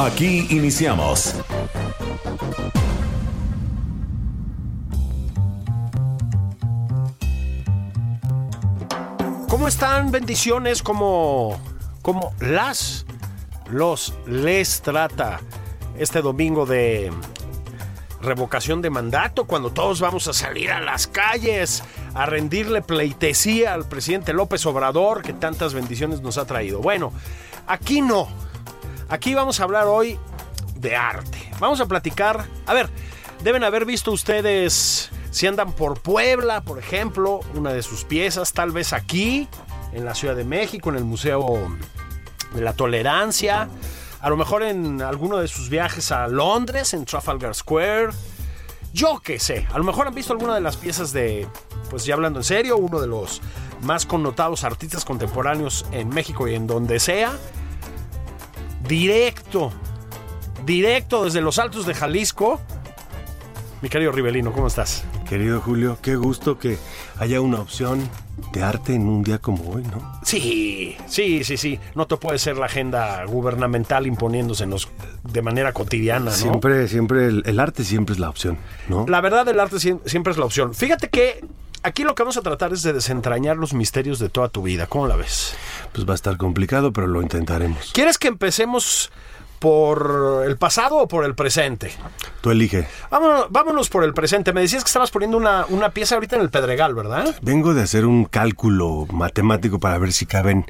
Aquí iniciamos. ¿Cómo están? Bendiciones, como, como las, los, les trata este domingo de revocación de mandato, cuando todos vamos a salir a las calles a rendirle pleitesía al presidente López Obrador, que tantas bendiciones nos ha traído. Bueno, aquí no. Aquí vamos a hablar hoy de arte. Vamos a platicar. A ver, deben haber visto ustedes si andan por Puebla, por ejemplo, una de sus piezas, tal vez aquí, en la Ciudad de México, en el Museo de la Tolerancia, a lo mejor en alguno de sus viajes a Londres, en Trafalgar Square. Yo qué sé, a lo mejor han visto alguna de las piezas de, pues ya hablando en serio, uno de los más connotados artistas contemporáneos en México y en donde sea. Directo, directo desde los altos de Jalisco. Mi querido Rivelino, ¿cómo estás? Querido Julio, qué gusto que haya una opción de arte en un día como hoy, ¿no? Sí, sí, sí, sí. No te puede ser la agenda gubernamental imponiéndosenos de manera cotidiana, ¿no? Siempre, siempre, el, el arte siempre es la opción, ¿no? La verdad, el arte siem- siempre es la opción. Fíjate que aquí lo que vamos a tratar es de desentrañar los misterios de toda tu vida. ¿Cómo la ves? Pues va a estar complicado, pero lo intentaremos. ¿Quieres que empecemos por el pasado o por el presente? Tú elige. Vámonos, vámonos por el presente. Me decías que estabas poniendo una, una pieza ahorita en el Pedregal, ¿verdad? Vengo de hacer un cálculo matemático para ver si caben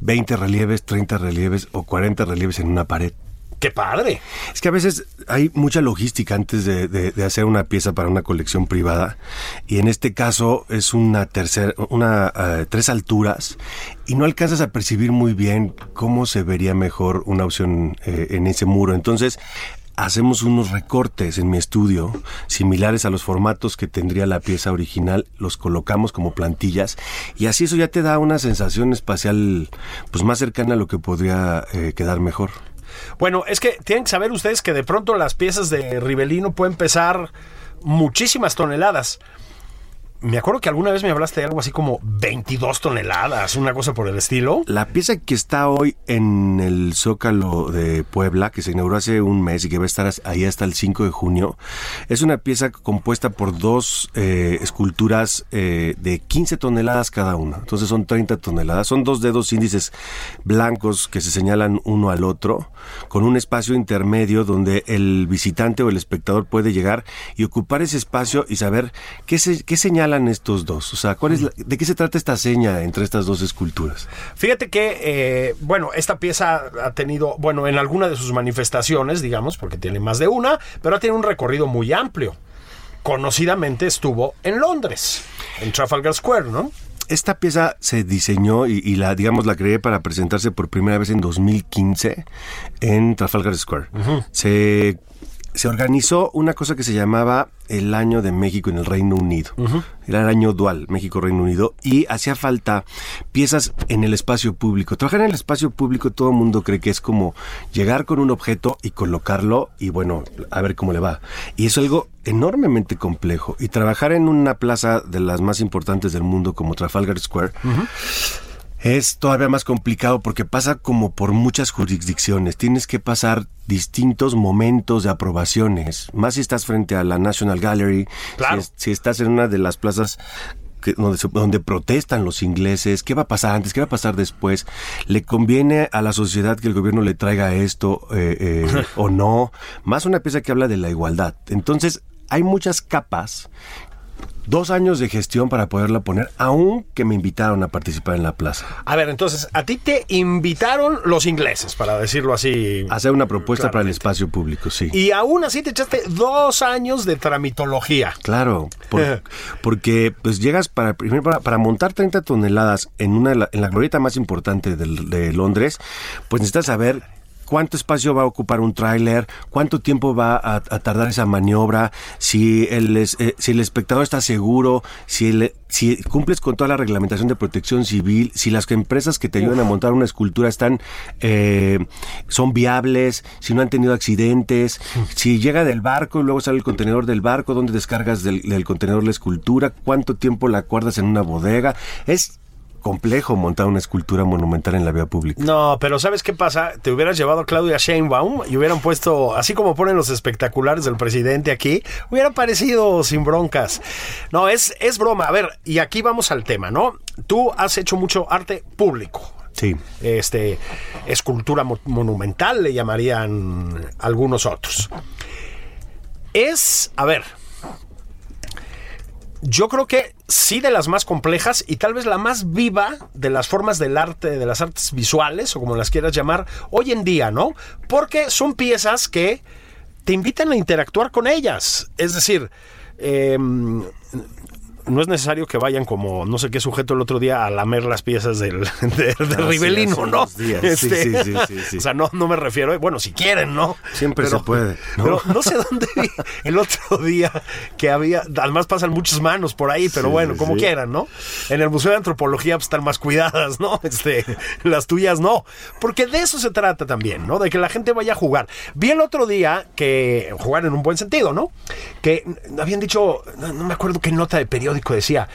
20 relieves, 30 relieves o 40 relieves en una pared. ¡Qué padre! Es que a veces hay mucha logística antes de, hacer una pieza para una colección privada y en este caso es una tercera, una eh, tres alturas y no alcanzas a percibir muy bien cómo se vería mejor una opción eh, en ese muro. Entonces hacemos unos recortes en mi estudio similares a los formatos que tendría la pieza original, los colocamos como plantillas y así eso ya te da una sensación espacial pues más cercana a lo que podría eh, quedar mejor. Bueno, es que tienen que saber ustedes que de pronto las piezas de Rivelino pueden pesar muchísimas toneladas. Me acuerdo que alguna vez me hablaste de algo así como 22 toneladas, una cosa por el estilo. La pieza que está hoy en el Zócalo de Puebla, que se inauguró hace un mes y que va a estar ahí hasta el 5 de junio, es una pieza compuesta por dos eh, esculturas eh, de 15 toneladas cada una. Entonces son 30 toneladas. Son dos dedos índices blancos que se señalan uno al otro, con un espacio intermedio donde el visitante o el espectador puede llegar y ocupar ese espacio y saber qué, se, qué estos dos. O sea, ¿cuál es la- ¿de qué se trata esta seña entre estas dos esculturas? Fíjate que, eh, bueno, esta pieza ha tenido, bueno, en alguna de sus manifestaciones, digamos, porque tiene más de una, pero ha tenido un recorrido muy amplio. Conocidamente estuvo en Londres, en Trafalgar Square, ¿no? Esta pieza se diseñó y, y la, digamos, la creé para presentarse por primera vez en 2015 en Trafalgar Square. Se se organizó una cosa que se llamaba el año de México en el Reino Unido. Era el año dual, México-Reino Unido, y hacía falta piezas en el espacio público. Trabajar en el espacio público todo el mundo cree que es como llegar con un objeto y colocarlo y bueno, a ver cómo le va. Y es algo enormemente complejo. Y trabajar en una plaza de las más importantes del mundo como Trafalgar Square es todavía más complicado porque pasa como por muchas jurisdicciones. Tienes que pasar distintos momentos de aprobaciones. Más si estás frente a la National Gallery, Claro. si, es- si estás en una de las plazas que- donde, se- donde protestan los ingleses, qué va a pasar antes, qué va a pasar después, le conviene a la sociedad que el gobierno le traiga esto eh, eh, o no, más una pieza que habla de la igualdad. Entonces, hay muchas capas dos años de gestión para poderla poner, aún que me invitaron a participar en la plaza. A ver, entonces, a ti te invitaron los ingleses, para decirlo así. Hacer una propuesta para el espacio público, sí. Y aún así te echaste dos años de tramitología. Claro, por- porque pues llegas para primero para, para montar 30 toneladas en una de la- en la glorieta más importante del- de, Londres, pues necesitas saber cuánto espacio va a ocupar un tráiler, cuánto tiempo va a, a tardar esa maniobra, si el eh, si el espectador está seguro, si el- si cumples con toda la reglamentación de protección civil, si las empresas que te ayudan a montar una escultura están eh, son viables, si no han tenido accidentes, si llega del barco y luego sale el contenedor del barco, dónde descargas del, del contenedor la escultura, cuánto tiempo la guardas en una bodega. Es complejo montar una escultura monumental en la vía pública. No, pero ¿sabes qué pasa? Te hubieras llevado a Claudia Sheinbaum y hubieran puesto, así como ponen los espectaculares del presidente aquí, hubiera parecido sin broncas. No, es, es broma. A ver, y aquí vamos al tema, ¿no? Tú has hecho mucho arte público. Sí. Este, escultura mo- monumental, le llamarían algunos otros. Es, a ver, yo creo que sí de las más complejas y tal vez la más viva de las formas del arte, de las artes visuales o como las quieras llamar, hoy en día, ¿no? Porque son piezas que te invitan a interactuar con ellas. Es decir, em, no es necesario que vayan como no sé qué sujeto el otro día a lamer las piezas del, de, de Ah, sí, Rivelino, ¿no? días. Sí, sí, sí, sí, sí. O sea, no, no me refiero, bueno, si quieren, ¿no? Siempre se puede, ¿no? Pero no sé dónde vi el otro día que había, además pasan muchas manos por ahí, pero Sí, bueno, como quieran, ¿no? En el Museo de Antropología pues, están más cuidadas, ¿no? Este, las tuyas no. Porque de eso se trata también, ¿no? De que la gente vaya a jugar. Vi el otro día que, jugar en un buen sentido, ¿no? Que habían dicho, no, no me acuerdo qué nota de periódico decía,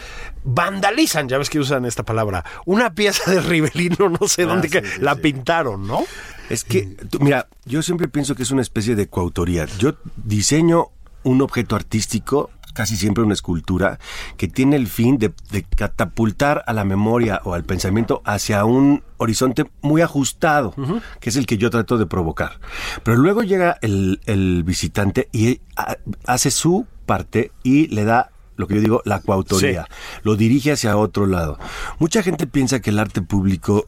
vandalizan, ya ves que usan esta palabra, una pieza de Rivelino, no sé dónde, Ah, sí, que sí, la sí. pintaron, ¿no? Es que, tú- mira, yo siempre pienso que es una especie de coautoría. Yo diseño un objeto artístico, casi siempre una escultura, que tiene el fin de, de catapultar a la memoria o al pensamiento hacia un horizonte muy ajustado, que es el que yo trato de provocar. Pero luego llega el, el visitante y ha- hace su parte y le da lo que yo digo, la coautoría. Lo dirige hacia otro lado. Mucha gente piensa que el arte público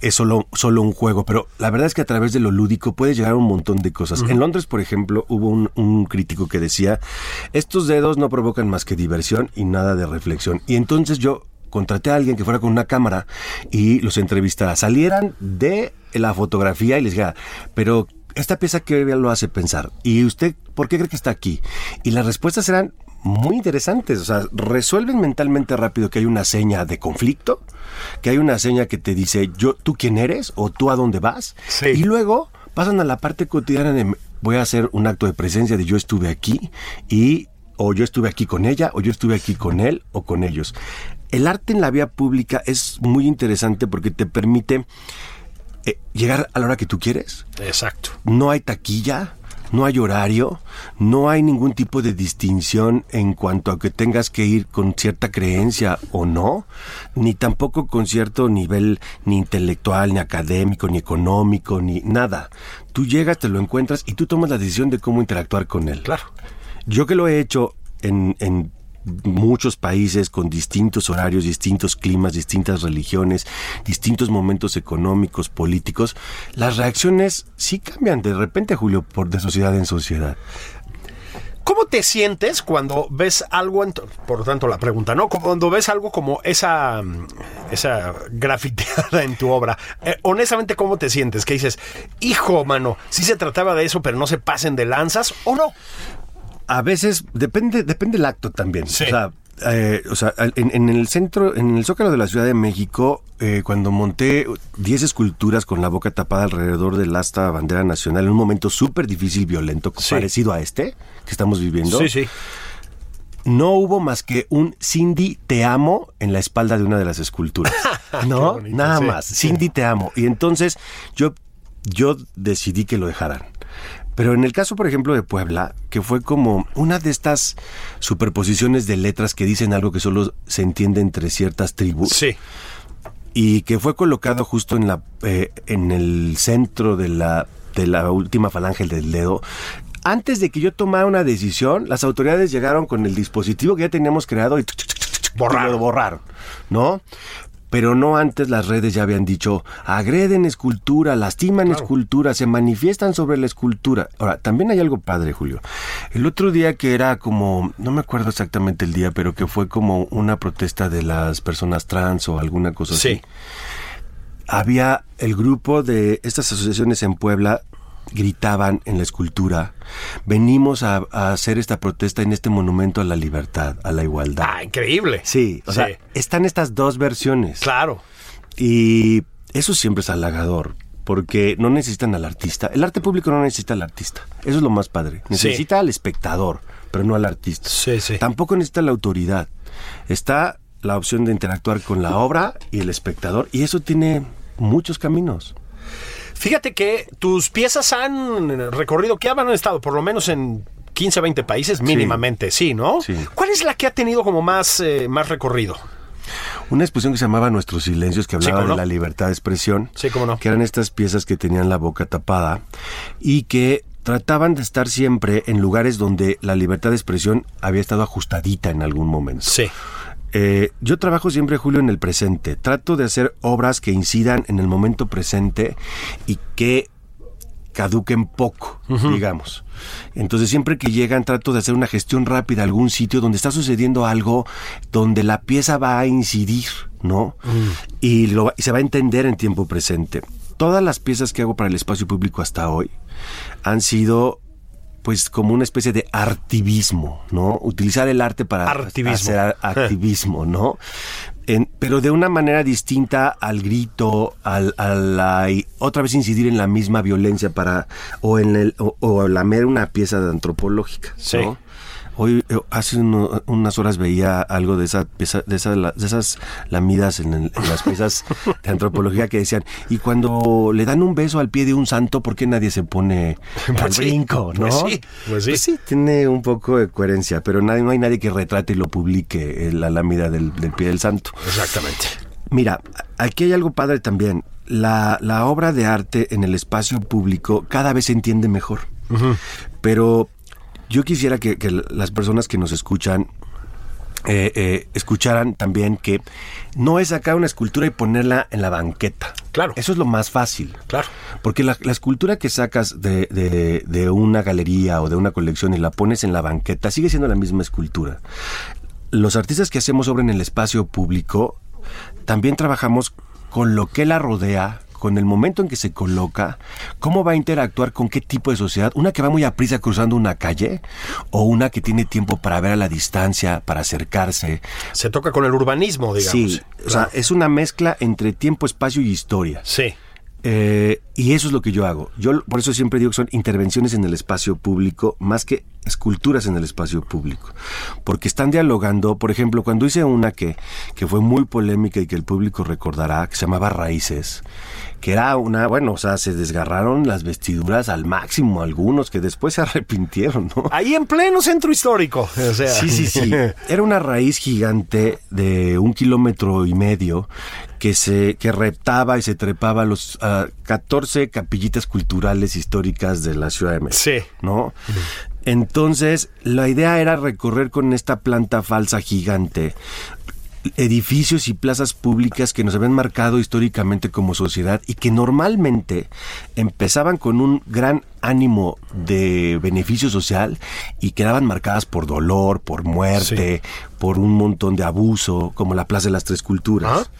es solo, solo un juego, pero la verdad es que a través de lo lúdico puede llegar a un montón de cosas. En Londres, por ejemplo, hubo un, un crítico que decía, estos dedos no provocan más que diversión y nada de reflexión. Y entonces yo contraté a alguien que fuera con una cámara y los entrevistara. Salieran de la fotografía y les dijera, pero esta pieza que lo hace pensar. ¿Y usted por qué cree que está aquí? Y las respuestas eran muy interesantes. O sea, resuelven mentalmente rápido que hay una seña de conflicto, que hay una seña que te dice, yo, tú quién eres o tú a dónde vas. Sí. Y luego pasan a la parte cotidiana de voy a hacer un acto de presencia de yo estuve aquí y o yo estuve aquí con ella o yo estuve aquí con él o con ellos. El arte en la vía pública es muy interesante porque te permite eh, llegar a la hora que tú quieres, Exacto. no hay taquilla, no hay horario, no hay ningún tipo de distinción en cuanto a que tengas que ir con cierta creencia o no, ni tampoco con cierto nivel ni intelectual, ni académico, ni económico, ni nada. Tú llegas, te lo encuentras y tú tomas la decisión de cómo interactuar con él. Claro. Yo que lo he hecho en, en muchos países con distintos horarios, distintos climas, distintas religiones, distintos momentos económicos, políticos, las reacciones sí cambian de repente, Julio, por de sociedad en sociedad. ¿Cómo te sientes cuando ves algo, por lo tanto la pregunta, ¿no? Cuando ves algo como esa, esa grafiteada en tu obra, eh, honestamente, ¿cómo te sientes? Que dices, hijo, mano, si se trataba de eso, pero no se pasen de lanzas o no. A veces depende, depende el acto también. Sí. O sea, eh, o sea, en, en el centro, en el Zócalo de la Ciudad de México, eh, cuando monté 10 esculturas con la boca tapada alrededor del asta bandera nacional, en un momento súper difícil, violento, Sí. parecido a este que estamos viviendo, sí. no hubo más que un Cindy te amo en la espalda de una de las esculturas. no, bonito, nada sí. más. Cindy te amo. Y entonces yo, yo decidí que lo dejaran. Pero en el caso, por ejemplo, de Puebla, que fue como una de estas superposiciones de letras que dicen algo que solo se entiende entre ciertas tribus Sí. y que fue colocado justo en la eh, en el centro de la de la última falange del dedo antes de que yo tomara una decisión, las autoridades llegaron con el dispositivo que ya teníamos creado y, lo borraron, ¿no? Pero no antes las redes ya habían dicho, agreden escultura, lastiman escultura, se manifiestan sobre la escultura. Ahora, también hay algo padre, Julio. El otro día que era como, no me acuerdo exactamente el día, pero que fue como una protesta de las personas trans o alguna cosa Sí. así había el grupo de estas asociaciones en Puebla gritaban en la escultura, venimos a, a hacer esta protesta en este monumento a la libertad, a la igualdad. Ah, increíble. Sí, o sea, están estas dos versiones. Claro. Y eso siempre es halagador, porque no necesitan al artista. El arte público no necesita al artista. Eso es lo más padre. Necesita al espectador, pero no al artista. Sí, sí. Tampoco necesita la autoridad. Está la opción de interactuar con la obra y el espectador, y eso tiene muchos caminos. Fíjate que tus piezas han recorrido, que han estado por lo menos en 15, 20 países mínimamente, sí, ¿no? Sí. ¿Cuál es la que ha tenido como más, eh, más recorrido? Una exposición que se llamaba Nuestros Silencios, que Sí, hablaba de la libertad de expresión. Sí, cómo no. Que eran estas piezas que tenían la boca tapada y que trataban de estar siempre en lugares donde la libertad de expresión había estado ajustadita en algún momento. Sí. Eh, yo trabajo siempre, Julio, en el presente. Trato de hacer obras que incidan en el momento presente y que caduquen poco, digamos. Entonces siempre que llegan trato de hacer una gestión rápida a algún sitio donde está sucediendo algo, donde la pieza va a incidir, ¿no? Y, lo, y se va a entender en tiempo presente. Todas las piezas que hago para el espacio público hasta hoy han sido pues como una especie de artivismo, ¿no? Utilizar el arte para Artivismo. hacer activismo, ¿no? En- pero de una manera distinta al grito, al, a la, y otra vez incidir en la misma violencia para, o en el, o, o lamer una pieza de antropológica, Sí. ¿no? Hoy, eh, hace uno- unas horas veía algo de esa de, esa- la- de esas lamidas en, el- en las piezas de antropología que decían, y cuando le dan un beso al pie de un santo, ¿por qué nadie se pone al Pues sí, brinco, no? pues sí, pues sí. sí, tiene un poco de coherencia, pero nadie, no hay nadie que retrate y lo publique eh, la lámida del, del pie del santo. Exactamente. Mira, aquí hay algo padre también. La, la obra de arte en el espacio público cada vez se entiende mejor. Pero yo quisiera que, que las personas que nos escuchan eh, eh, escucharan también que no es sacar una escultura y ponerla en la banqueta. Claro. Eso es lo más fácil. Claro. Porque la, la escultura que sacas de, de- de una galería o de una colección y la pones en la banqueta sigue siendo la misma escultura. Los artistas que hacemos obra en el espacio público también trabajamos con lo que la rodea, con el momento en que se coloca, cómo va a interactuar con qué tipo de sociedad, una que va muy a prisa cruzando una calle o una que tiene tiempo para ver a la distancia, para acercarse. Se toca con el urbanismo, digamos. Sí, o sea, es una mezcla entre tiempo, espacio y historia. Sí. Eh, y eso es lo que yo hago. Yo por eso siempre digo que son intervenciones en el espacio público más que esculturas en el espacio público. Porque están dialogando, por ejemplo, cuando hice una que, que fue muy polémica y que el público recordará, que se llamaba Raíces, que era una, bueno, o sea, se desgarraron las vestiduras al máximo algunos que después se arrepintieron, ¿no? Ahí en pleno centro histórico. O sea. Sí, sí, sí. Era una raíz gigante de un kilómetro y medio que se que reptaba y se trepaba a los ah, 14 capillitas culturales históricas de la Ciudad de México. Sí. ¿No? Entonces, la idea era recorrer con esta planta falsa gigante edificios y plazas públicas que nos habían marcado históricamente como sociedad y que normalmente empezaban con un gran ánimo de beneficio social y quedaban marcadas por dolor, por muerte, por un montón de abuso, como la Plaza de las Tres Culturas.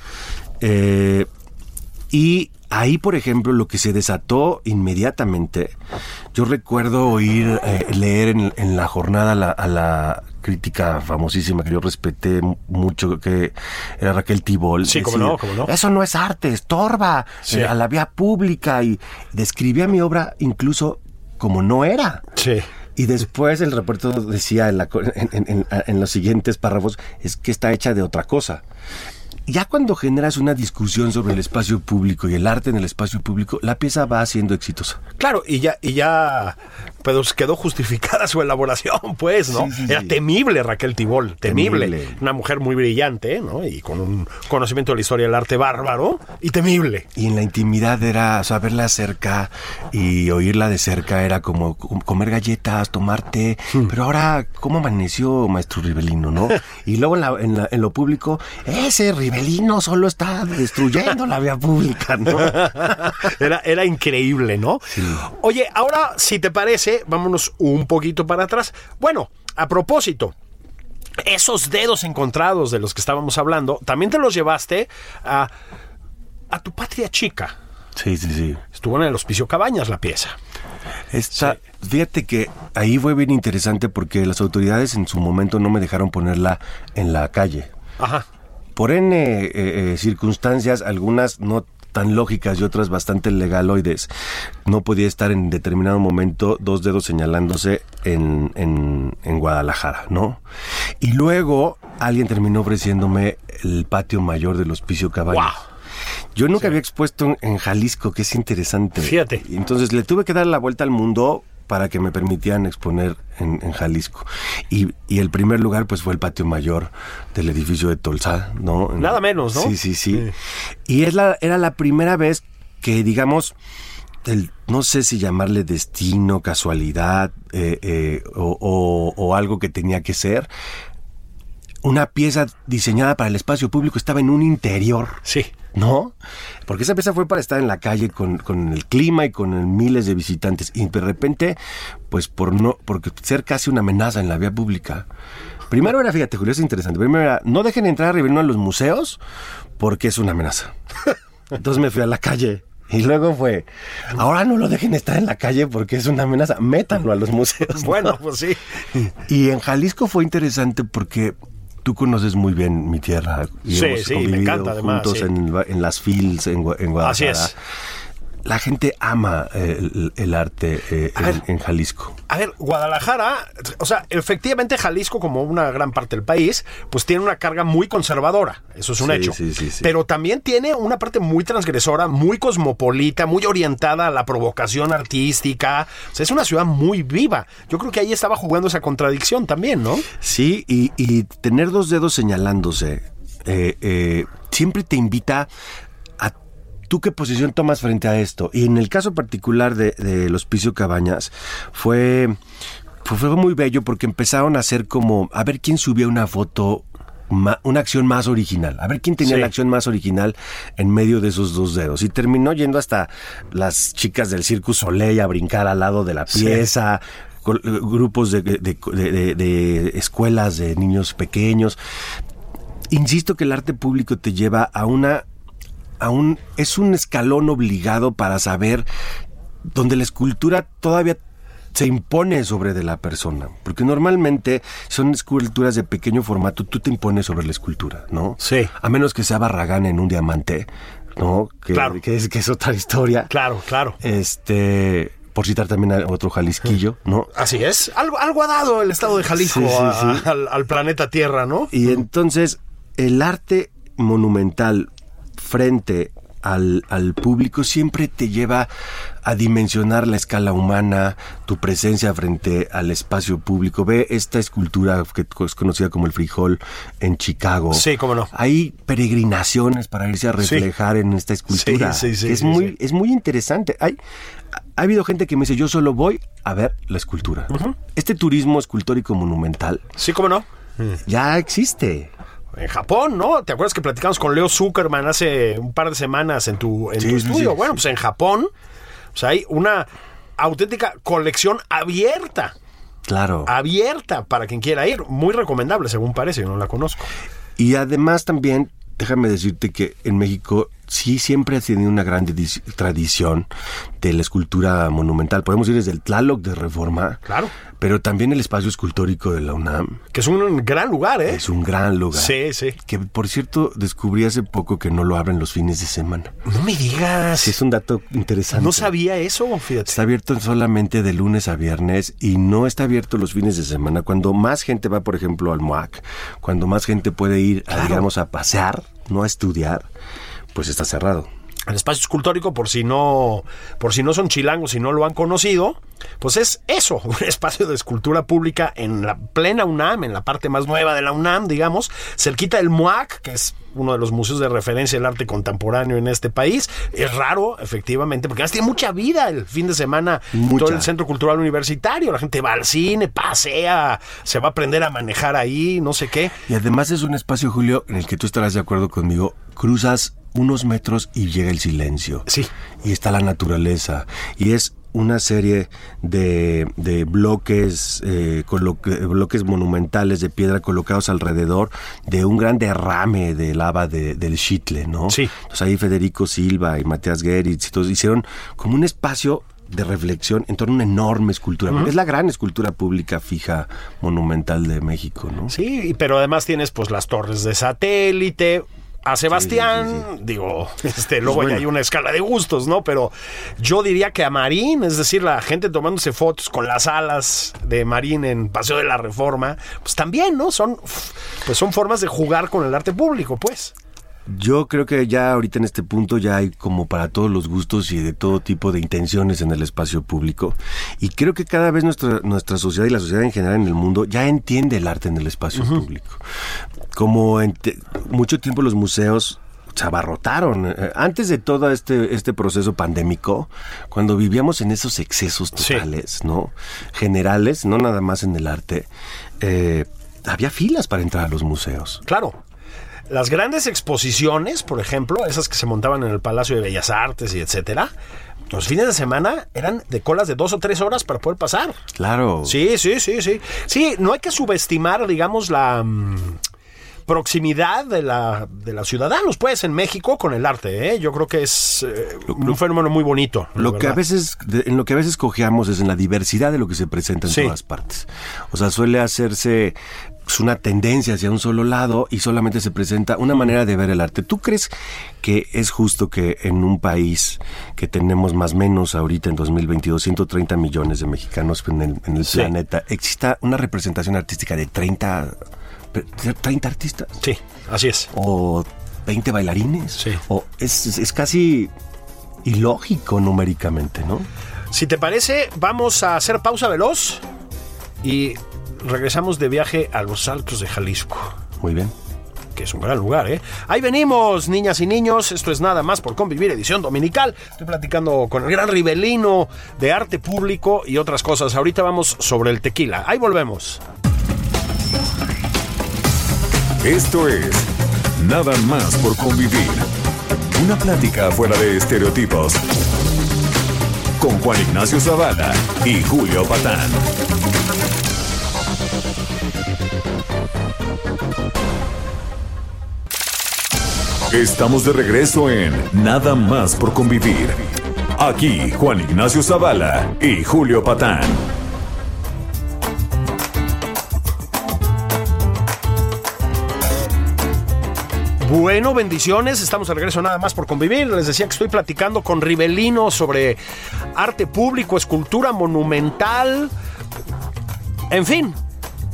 Eh, y ahí, por ejemplo, lo que se desató inmediatamente, yo recuerdo oír, eh, leer en, en la jornada a la, a la crítica famosísima que yo respeté mu- mucho, que era Raquel Tibol. Sí, cómo no, cómo no. Eso no es arte, estorba Sí. eh, a la vía pública y describía mi obra incluso como no era. Sí. Y después el reporte decía en, la co- en- en- en- en los siguientes párrafos, es que está hecha de otra cosa. Ya cuando generas una discusión sobre el espacio público y el arte en el espacio público, la pieza va siendo exitosa. Claro, y ya, y ya, pero quedó justificada su elaboración, pues, ¿no? Sí, sí, Era sí. temible Raquel Tibol, temible. Temible. Una mujer muy brillante, ¿no? Y con un conocimiento de la historia del arte bárbaro y temible. Y en la intimidad era, verla cerca y oírla de cerca era como com- comer galletas, tomar té. Pero ahora, ¿cómo amaneció maestro Rivelino, no? Y luego en, la- en la- en lo público, ese Rivelino solo está destruyendo la vía pública, ¿no? Era, era increíble, ¿no? Oye, ahora, si te parece, vámonos un poquito para atrás. Bueno, a propósito, esos dedos encontrados de los que estábamos hablando, también te los llevaste a, a tu patria chica. Sí, sí, sí. Estuvo en el Hospicio Cabañas la pieza. Esta, Fíjate que ahí fue bien interesante porque las autoridades en su momento no me dejaron ponerla en la calle. Ajá. Por N eh, eh, circunstancias, algunas no tan lógicas y otras bastante legaloides, no podía estar en determinado momento dos dedos señalándose en, en, en Guadalajara, ¿no? Y luego alguien terminó ofreciéndome el patio mayor del Hospicio Cabañas. Wow. Yo nunca había expuesto en- Jalisco, que es interesante. Fíjate. Entonces le tuve que dar la vuelta al mundo para que me permitieran exponer en, en Jalisco. Y, y el primer lugar pues fue el patio mayor del edificio de Tolsa, ¿no? Nada menos, ¿no? Sí, sí, sí. Y es la, era la primera vez que, digamos, el, no sé si llamarle destino, casualidad eh, eh, o, o- o algo que tenía que ser, una pieza diseñada para el espacio público estaba en un interior. Sí. ¿No? Porque esa pieza fue para estar en la calle con, con el clima y con el miles de visitantes. Y de repente, pues por no, porque ser casi una amenaza en la vía pública. Primero era, fíjate, Julio, es interesante. Primero era, no dejen entrar a Riverino a los museos porque es una amenaza. Entonces me fui a la calle. Y luego fue, ahora no lo dejen estar en la calle porque es una amenaza, métanlo a los museos. Bueno, pues sí. Y en Jalisco fue interesante porque tú conoces muy bien mi tierra. Y Sí, hemos sí, me encanta, además, Juntos sí. en, en las fields en, Gua- en Guadalajara. Así es. La gente ama eh, el, el arte eh, ver. en, Jalisco. A ver, Guadalajara, o sea, efectivamente Jalisco, como una gran parte del país, pues tiene una carga muy conservadora, eso es un Sí, hecho. sí, sí, sí. Pero también tiene una parte muy transgresora, muy cosmopolita, muy orientada a la provocación artística. O sea, es una ciudad muy viva. Yo creo que ahí estaba jugando esa contradicción también, ¿no? Sí, y, y tener dos dedos señalándose eh, eh, siempre te invita tú qué posición tomas frente a esto. Y en el caso particular de, del Hospicio Cabañas, fue, fue, fue muy bello porque empezaron a hacer como, a ver quién subía una foto. una acción más original, a ver quién tenía Sí. la acción más original en medio de esos dos dedos. Y terminó yendo hasta las chicas del Circus Soleil a brincar al lado de la pieza, col- grupos de, de- de- de- de escuelas de niños pequeños. Insisto que el arte público te lleva a una a un es un escalón obligado para saber donde la escultura todavía se impone sobre de la persona, porque normalmente son esculturas de pequeño formato, tú te impones sobre la escultura, ¿no? Sí. A menos que sea Barragán en un diamante, ¿no? Que, Claro. que es que es otra historia. Claro, claro. Este, por citar también a otro Jalisquillo, ¿no? Así es. Algo, algo ha dado el estado de Jalisco Sí, sí, a- sí. Al, al planeta Tierra, ¿no? Y entonces el arte monumental frente al, al público siempre te lleva a dimensionar la escala humana, tu presencia frente al espacio público. Ve esta escultura que es conocida como el frijol en Chicago. Sí, cómo no. Hay peregrinaciones para irse a reflejar en esta escultura. Sí, sí, sí, es, sí, muy, es muy interesante. Hay, ha habido gente que me dice, yo solo voy a ver la escultura. Este turismo escultórico monumental Sí, cómo no. ya existe. En Japón, ¿no? ¿Te acuerdas que platicamos con Leo Zuckerman hace un par de semanas en tu, en Sí, tu estudio? sí, bueno, pues en Japón, sea, hay una auténtica colección abierta, Claro. abierta para quien quiera ir. Muy recomendable, según parece, yo no la conozco. Y además también, déjame decirte que en México sí siempre ha tenido una gran tradición de la escultura monumental. Podemos ir desde el Tlaloc de Reforma, Claro. pero también el espacio escultórico de la UNAM. Que es un gran lugar, ¿eh? Es un gran lugar. Sí, sí. Que por cierto descubrí hace poco que no lo abren los fines de semana. No me digas. Sí, es un dato interesante. no sabía eso, fíjate. Está abierto solamente de lunes a viernes y no está abierto los fines de semana. Cuando más gente va, por ejemplo, al MOAC, cuando más gente puede ir, a, digamos, a pasear, no a estudiar, pues está cerrado. El espacio escultórico, por si no, por si no son chilangos y no lo han conocido, pues es eso, un espacio de escultura pública en la plena UNAM, en la parte más nueva de la UNAM, digamos, cerquita del MUAC, que es uno de los museos de referencia del arte contemporáneo en este país. Es raro, efectivamente, porque además tiene mucha vida el fin de semana, Mucha. todo el Centro Cultural Universitario, la gente va al cine, pasea, se va a aprender a manejar ahí, no sé qué. Y además es un espacio, Julio, en el que tú estarás de acuerdo conmigo. Cruzas unos metros y llega el silencio. Sí. Y está la naturaleza. Y es una serie de, de bloques, eh, bloques monumentales de piedra colocados alrededor de un gran derrame de lava de- del Chitle, ¿no? Sí. Entonces ahí Federico Silva y Matías Geritz y todos hicieron como un espacio de reflexión en torno a una enorme escultura. Es la gran escultura pública fija monumental de México, ¿no? Sí, pero además tienes pues las torres de satélite. A Sebastián, digo, este, luego Pues bueno. hay una escala de gustos, ¿no? Pero yo diría que a Marín, es decir, la gente tomándose fotos con las alas de Marín en Paseo de la Reforma, pues también, ¿no? Son, pues son formas de jugar con el arte público, pues. Yo creo que ya ahorita en este punto ya hay como para todos los gustos y de todo tipo de intenciones en el espacio público. Y creo que cada vez nuestra, nuestra sociedad y la sociedad en general en el mundo ya entiende el arte en el espacio público. Como mucho tiempo los museos se abarrotaron. Eh, Antes de todo este, este proceso pandémico, cuando vivíamos en esos excesos Sí. totales, ¿no? Generales, no nada más en el arte, eh, había filas para entrar a los museos. Claro. Las grandes exposiciones, por ejemplo, esas que se montaban en el Palacio de Bellas Artes y etcétera, los fines de semana eran de colas de dos o tres horas para poder pasar. Claro. Sí, sí, sí, sí. Sí, no hay que subestimar, digamos, la mm, proximidad de la, de los ciudadanos, pues, en México con el arte. ¿eh? Yo creo que es eh, un fenómeno muy bonito. Lo que a veces, de- en lo que a veces cojeamos es en la diversidad de lo que se presenta en Sí. todas partes. O sea, suele hacerse pues, una tendencia hacia un solo lado y solamente se presenta una manera de ver el arte. ¿Tú crees que es justo que en un país que tenemos más o menos ahorita en 2022 130 millones de mexicanos en el, en el Sí. planeta exista una representación artística de 30, pe- 30 artistas? Sí, así es. o 20 bailarines. Sí. O es, es- es casi ilógico numéricamente, ¿no? Si te parece, vamos a hacer pausa veloz y regresamos de viaje a los Altos de Jalisco. Muy bien. que es un gran lugar, ¿eh? Ahí venimos, niñas y niños. Esto es nada más por convivir, edición dominical. Estoy platicando con el gran Ribelino de arte público y otras cosas. Ahorita vamos sobre el tequila. Ahí volvemos. Esto es Nada más por convivir. Una plática fuera de estereotipos. Con Juan Ignacio Zavala y Julio Patán. Estamos de regreso en Nada más por convivir. Aquí Juan Ignacio Zavala y Julio Patán. Bueno, bendiciones. Estamos de regreso nada más por convivir. Les decía que estoy platicando con Ribelino sobre arte público, escultura monumental. En fin,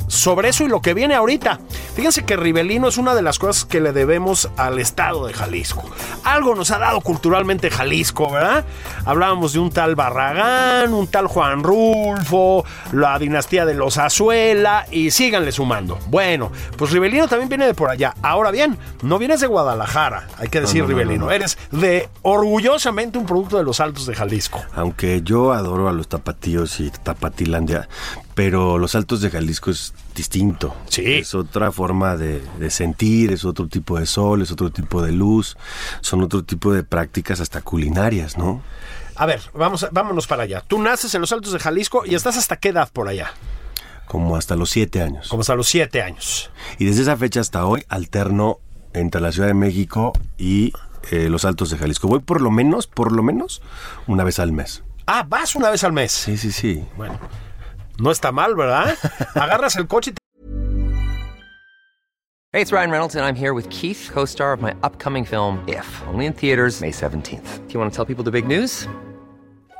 sobre eso y lo que viene ahorita. Fíjense que Ribelino es una de las cosas que le debemos al estado de Jalisco. Algo nos ha dado culturalmente Jalisco, ¿verdad? Hablábamos de un tal Barragán, un tal Juan Rulfo, la dinastía de los Azuela y síganle sumando. Bueno, pues Ribelino también viene de por allá. Ahora bien, no vienes de Guadalajara, hay que decir no, no, Ribelino. no, no. Eres de orgullosamente un producto de los Altos de Jalisco. Aunque yo adoro a los tapatíos y Tapatilandia, pero los Altos de Jalisco es distinto. Sí. Es otra forma de, de sentir, es otro tipo de sol, es otro tipo de luz, son otro tipo de prácticas hasta culinarias, ¿no? A ver, vamos, vámonos para allá. Tú naces en los Altos de Jalisco y estás hasta qué edad por allá? Como hasta los siete años. Como hasta los siete años. Y desde esa fecha hasta hoy alterno entre la Ciudad de México y eh, los Altos de Jalisco. Voy por lo menos, por lo menos, una vez al mes. Ah, vas una vez al mes. Sí, sí, sí. Bueno, no está mal, ¿verdad? Agarras el coche y te Hey, it's Ryan Reynolds, and I'm here with Keith, co star of my upcoming film, If, only in theaters, May 17th. Do you want to tell people the big news?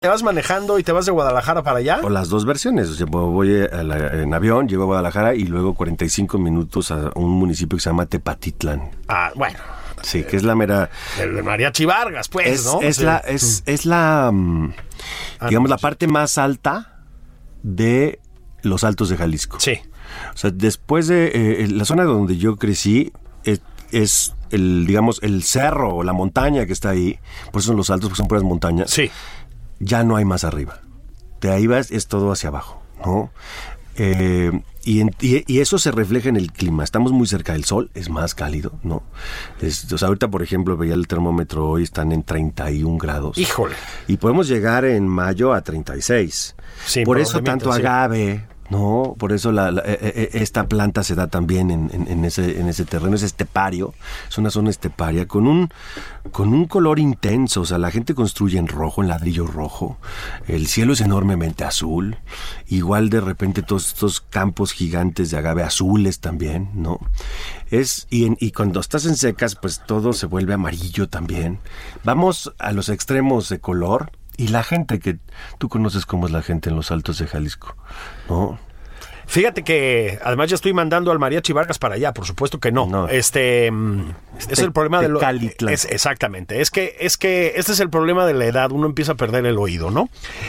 Te vas manejando y te vas de Guadalajara para allá. O las dos versiones. O sea, voy a la- en avión, llego a Guadalajara y luego 45 minutos a un municipio que se llama Tepatitlán. Ah, bueno, Sí, que es la mera... el de Mariachi Vargas, pues, Es, ¿no? es Sí. la, es, es la, mm, Ah, digamos, la parte más alta de los Altos de Jalisco. Sí. O sea, después de eh, la zona donde yo crecí, es, es el, digamos, el cerro o la montaña que está ahí, por eso son los altos, porque son puras montañas. Sí. Ya no hay más arriba. De ahí vas, es todo hacia abajo, ¿no? Eh, y, en- y- y eso se refleja en el clima. Estamos muy cerca del sol, es más cálido, ¿no? Es- o sea, ahorita, por ejemplo, veía el termómetro hoy, están en 31 grados. Híjole. Y podemos llegar en mayo a 36. Sí, por eso tanto sí. ¿No? Por eso la- la- eh, eh, esta planta se da también en ese terreno, es estepario, es una zona esteparia con un, con un color intenso, o sea, la gente construye en rojo, en ladrillo rojo, el cielo es enormemente azul, igual de repente todos estos campos gigantes de agave azules también, ¿no? Es, y, en- y cuando estás en secas, pues todo se vuelve amarillo también. Vamos a los extremos de color, y la gente que tú conoces cómo es la gente en los altos de Jalisco, ¿no? Fíjate que además ya estoy mandando al Mariachi Vargas para allá, por supuesto que no. No. Este mm, es el problema de lo es- exactamente. Es que es que este es el problema de la edad, uno empieza a perder el oído, ¿no?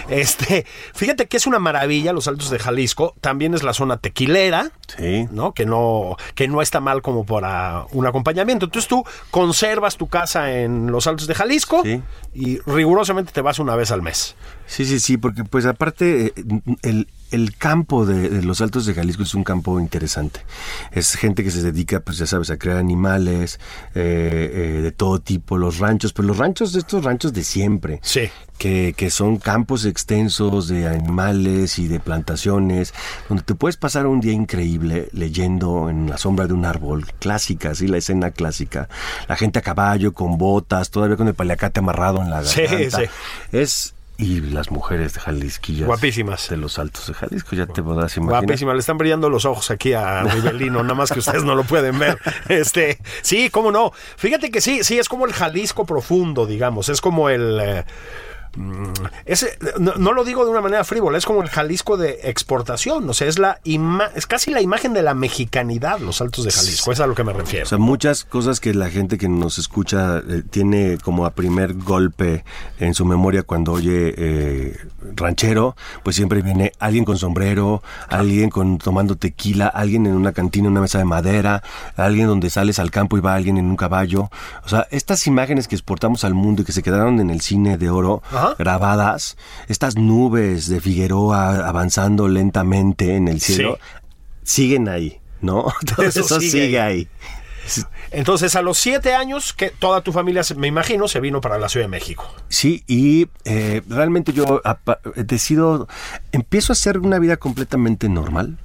Este, fíjate que es una maravilla los Altos de Jalisco, también es la zona tequilera, Sí. ¿no? Que no que no está mal como para un acompañamiento. Entonces tú conservas tu casa en los Altos de Jalisco Sí. y rigurosamente te vas una vez al mes. Sí, sí, sí, porque pues aparte eh, el, el campo de, de los Altos de Jalisco es un campo interesante. Es gente que se dedica, pues ya sabes, a crear animales eh, eh, de todo tipo, los ranchos, pero los ranchos, estos ranchos de siempre. Sí. Que, que son campos extensos de animales y de plantaciones, donde te puedes pasar un día increíble leyendo en la sombra de un árbol, clásica, sí, la escena clásica. La gente a caballo, con botas, todavía con el paliacate amarrado en la Sí, garganta. sí. Es y las mujeres de Jalisquillas. Guapísimas. De los altos de Jalisco, ya te podrás imaginar. Guapísima, le están brillando los ojos aquí a Rivelino, nada más que ustedes no lo pueden ver. Este, sí, cómo no. Fíjate que sí, sí, es como el Jalisco profundo, digamos, es como el eh, ese, no, no lo digo de una manera frívola, es como el Jalisco de exportación, o sea, es la ima- es casi la imagen de la mexicanidad, los altos de Jalisco, es a lo que me refiero. O sea, muchas cosas que la gente que nos escucha eh, tiene como a primer golpe en su memoria cuando oye eh, ranchero, pues siempre viene alguien con sombrero, alguien con tomando tequila, alguien en una cantina, en una mesa de madera, alguien donde sales al campo y va alguien en un caballo. O sea, estas imágenes que exportamos al mundo y que se quedaron en el cine de oro, Ajá. Grabadas, estas nubes de Figueroa avanzando lentamente en el cielo, siguen ahí, ¿no? Todo Eso eso, sigue sigue ahí. Entonces, a los siete años, que toda tu familia, se- me imagino, se vino para la Ciudad de México. Sí, y eh, realmente yo decido, empiezo a hacer una vida completamente normal.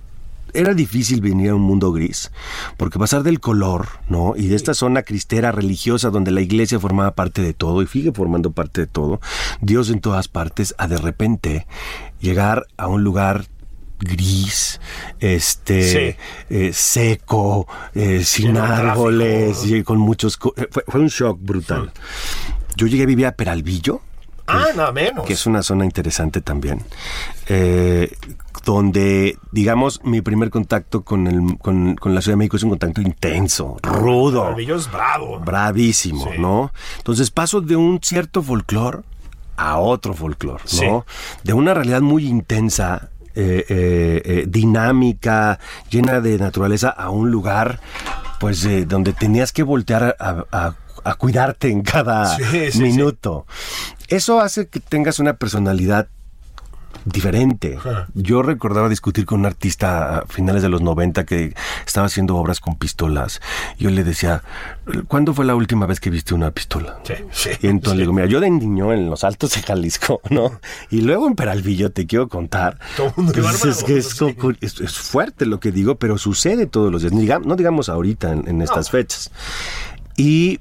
Era difícil venir a un mundo gris, porque pasar del color, ¿no? Y de esta zona cristera religiosa donde la iglesia formaba parte de todo y sigue formando parte de todo, Dios en todas partes, a de repente llegar a un lugar gris, este, Sí. eh, seco, eh, sin árboles, y con muchos... eh, Fue, fue un shock brutal. Yo llegué a vivir a Peralvillo, Ah, nada menos. que es una zona interesante también, eh, donde, digamos, mi primer contacto con, el, con, con la Ciudad de México es un contacto intenso, rudo, Maravilloso, bravo. bravísimo, Sí. ¿no? Entonces paso de un cierto folclore a otro folclore, ¿no? De una realidad muy intensa. eh, eh, eh, dinámica, llena de naturaleza, a un lugar, pues, eh, donde tenías que voltear a, a- a cuidarte en cada Sí, sí, sí. minuto. Eso hace que tengas una personalidad diferente. Yo recordaba discutir con un artista a finales de los 90 que estaba haciendo obras con pistolas. Yo le decía, ¿cuándo fue la última vez que viste una pistola? Sí, sí, y entonces sí. le digo, mira, yo de niño en los altos de Jalisco, ¿no? Y luego en Peralvillo te quiero contar. Todo mundo, Pues es, que es, es- es fuerte lo que digo, pero sucede todos los días. No digamos ahorita en, en estas fechas. Y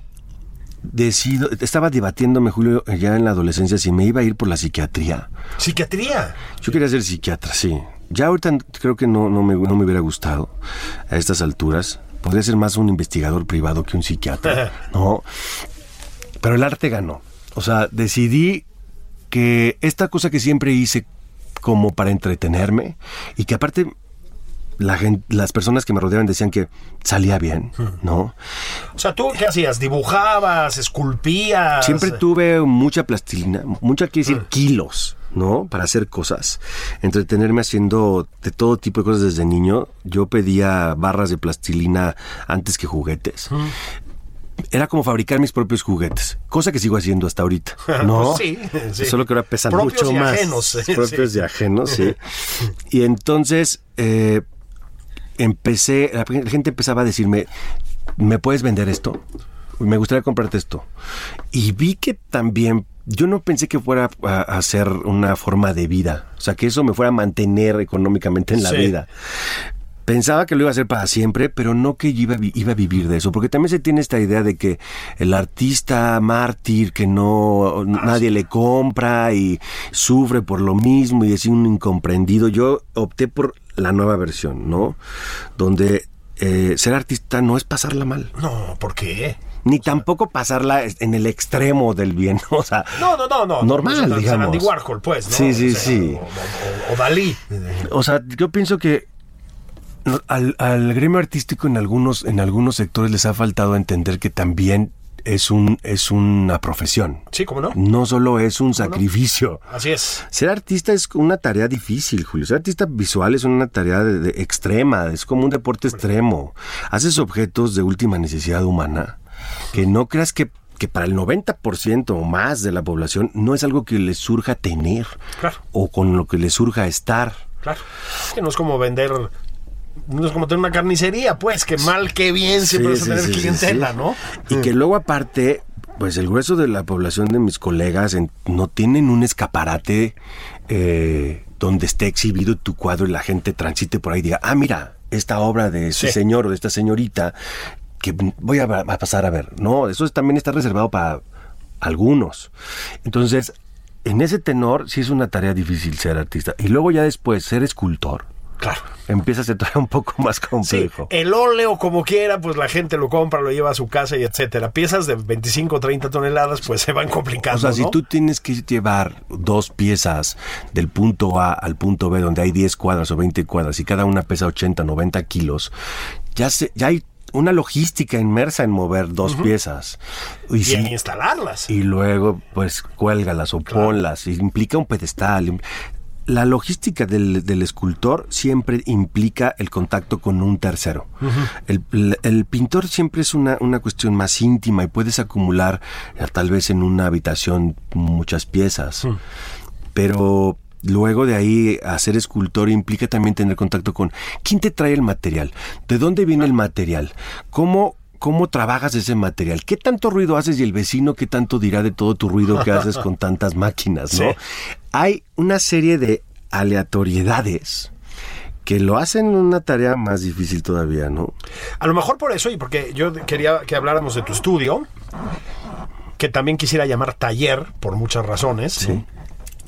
decido, estaba debatiéndome, Julio, ya en la adolescencia, si me iba a ir por la psiquiatría. Psiquiatría. Yo quería ser psiquiatra, sí. Ya ahorita creo que no, no, me, no me hubiera gustado a estas alturas. Podría ser más un investigador privado que un psiquiatra, ¿no? Pero el arte ganó. O sea, decidí que esta cosa que siempre hice como para entretenerme y que aparte la las personas que me rodeaban decían que salía bien, ¿no? O sea, ¿tú qué hacías? ¿Dibujabas? ¿Esculpías? Siempre tuve mucha plastilina, mucha quiere decir kilos, ¿no? Para hacer cosas. Entretenerme haciendo de todo tipo de cosas desde niño. Yo pedía barras de plastilina antes que juguetes. Era como fabricar mis propios juguetes, cosa que sigo haciendo hasta ahorita, ¿no? Sí, sí. Solo que ahora pesan Propios mucho y más. ajenos, Propios sí. y ajenos, sí. Y entonces eh, empecé, la gente empezaba a decirme, ¿me puedes vender esto? Me gustaría comprarte esto. Y vi que también, yo no pensé que fuera a, a ser una forma de vida, o sea, que eso me fuera a mantener económicamente en la Sí. vida. Pensaba que lo iba a hacer para siempre, pero no que iba, iba a vivir de eso, porque también se tiene esta idea de que el artista mártir que no nadie le compra y sufre por lo mismo y es un incomprendido. Yo opté por la nueva versión, ¿no? Donde eh, ser artista no es pasarla mal, No, ¿por qué? ni tampoco pasarla en el extremo del bien, o sea, No, no, no, no. Normal, no, digamos. Andy Warhol, pues, ¿no? Sí, sí, O sea, sí. O, Dalí. O sea, yo pienso que al, al gremio artístico en algunos, en algunos sectores les ha faltado entender que también es un, es una profesión. Sí, ¿cómo no? No solo es un sacrificio. Así es. Ser artista es una tarea difícil, Julio. Ser artista visual es una tarea de- de extrema, es como un deporte extremo. Haces objetos de última necesidad humana que no creas que, que para el 90% o más de la población no es algo que les surja tener Claro. o con lo que les surja estar. Claro. Que no es como vender. No es como tener una carnicería, pues, que mal que bien siempre vas a Sí, tener sí, sí, clientela, sí. ¿no? Y que luego aparte, pues el grueso de la población de mis colegas en- no tienen un escaparate eh, donde esté exhibido tu cuadro y la gente transite por ahí y diga, ah, mira, esta obra de ese Sí. señor o de esta señorita que voy a, a pasar a ver. No, eso es- también está reservado para algunos. Entonces, en ese tenor sí es una tarea difícil ser artista. Y luego ya después ser escultor. Claro. Empieza a ser un poco más Sí, complejo. el óleo como quiera, pues la gente lo compra, lo lleva a su casa y etcétera. Piezas de 25 o 30 toneladas, pues se van complicando, O sea, si tú tienes que llevar dos piezas del punto A al punto B, donde hay 10 cuadras o 20 cuadras y cada una pesa 80, 90 kilos, ya, se, ya hay una logística inmersa en mover dos piezas. Y, y si- en instalarlas. y luego, pues, cuélgalas o ponlas. y implica un pedestal. La logística del, del escultor siempre implica el contacto con un tercero. el, el- el pintor siempre es una, una cuestión más íntima y puedes acumular eh, tal vez en una habitación muchas piezas. Pero luego de ahí hacer escultor implica también tener contacto con quién te trae el material, de dónde viene el material, cómo cómo trabajas ese material, qué tanto ruido haces y el vecino qué tanto dirá de todo tu ruido que haces con tantas máquinas, ¿no? Sí. Hay una serie de aleatoriedades que lo hacen una tarea más difícil todavía, ¿no? A lo mejor por eso, y porque yo quería que habláramos de tu estudio, que también quisiera llamar taller, por muchas razones. ¿no?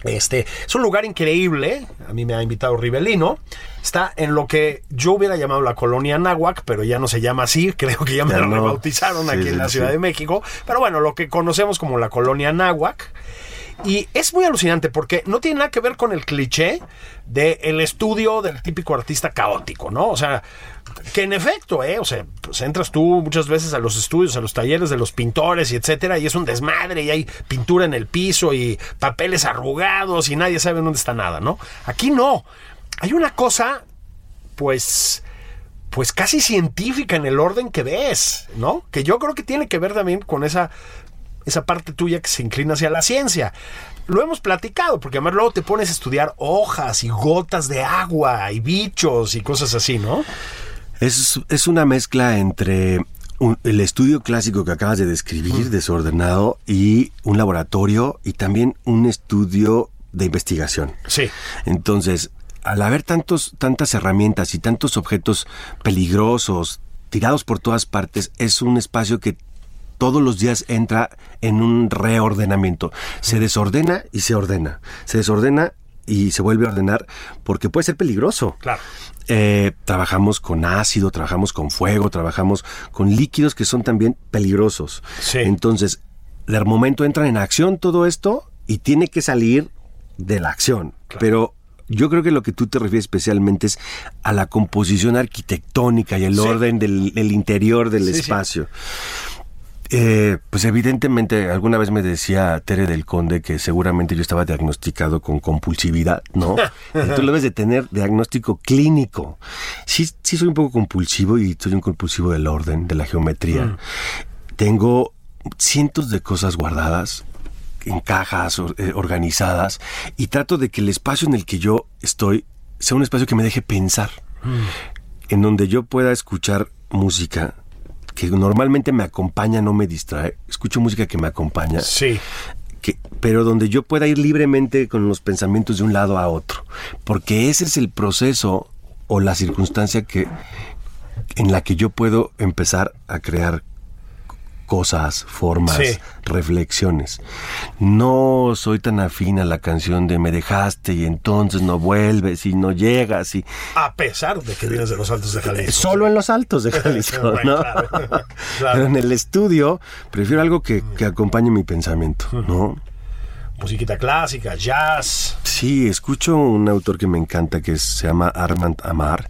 Este, es un lugar increíble, a mí me ha invitado Rivelino, está en lo que yo hubiera llamado la colonia Náhuac, pero ya no se llama así, creo que ya me Ya no. rebautizaron Sí, aquí sí, en la Ciudad sí. de México, pero bueno, lo que conocemos como la colonia Náhuac. Y es muy alucinante porque no tiene nada que ver con el cliché del estudio del típico artista caótico, ¿no? O sea, que en efecto, ¿eh? O sea, pues entras tú muchas veces a los estudios, a los talleres de los pintores y etcétera, y es un desmadre y hay pintura en el piso y papeles arrugados y nadie sabe dónde está nada, ¿no? Aquí no. Hay una cosa, pues pues casi científica en el orden que ves, ¿no? Que yo creo que tiene que ver también con esa esa parte tuya que se inclina hacia la ciencia. Lo hemos platicado, porque además luego te pones a estudiar hojas y gotas de agua y bichos y cosas así, ¿no? Es, es una mezcla entre un- el estudio clásico que acabas de describir, desordenado, y un laboratorio y también un estudio de investigación. Sí. Entonces, al haber tantos, tantas herramientas y tantos objetos peligrosos tirados por todas partes, es un espacio que todos los días entra en un reordenamiento. Se desordena y se ordena. Se desordena y se vuelve a ordenar porque puede ser peligroso. Claro. Eh, trabajamos con ácido, trabajamos con fuego, trabajamos con líquidos que son también peligrosos. Sí. Entonces, de momento entran en acción todo esto y tiene que salir de la acción. Pero yo creo que lo que tú te refieres especialmente es a la composición arquitectónica y el Sí. orden del, del interior del Sí, sí. Eh, pues evidentemente, alguna vez me decía Tere del Conde que seguramente yo estaba diagnosticado con compulsividad, ¿no? Tú lo debes de tener diagnóstico clínico. Sí, sí soy un poco compulsivo y soy un compulsivo del orden, de la geometría. Tengo cientos de cosas guardadas en cajas eh, organizadas y trato de que el espacio en el que yo estoy sea un espacio que me deje pensar, en donde yo pueda escuchar música que normalmente me acompaña, no me distrae. Escucho música que me acompaña, Sí. que, pero donde yo pueda ir libremente con los pensamientos de un lado a otro, porque ese es el proceso o la circunstancia que en la que yo puedo empezar a crear cosas, formas, Sí. reflexiones. No soy tan afín a la canción de me dejaste y entonces no vuelves y no llegas y A pesar de que vienes de los altos de Jalisco. solo en los altos de Jalisco, Bueno, ¿no? claro, claro. Pero en el estudio prefiero algo que, que acompañe mi pensamiento, ¿no? Musiquita clásica, jazz. Sí, escucho un autor que me encanta que se llama Armand Amar,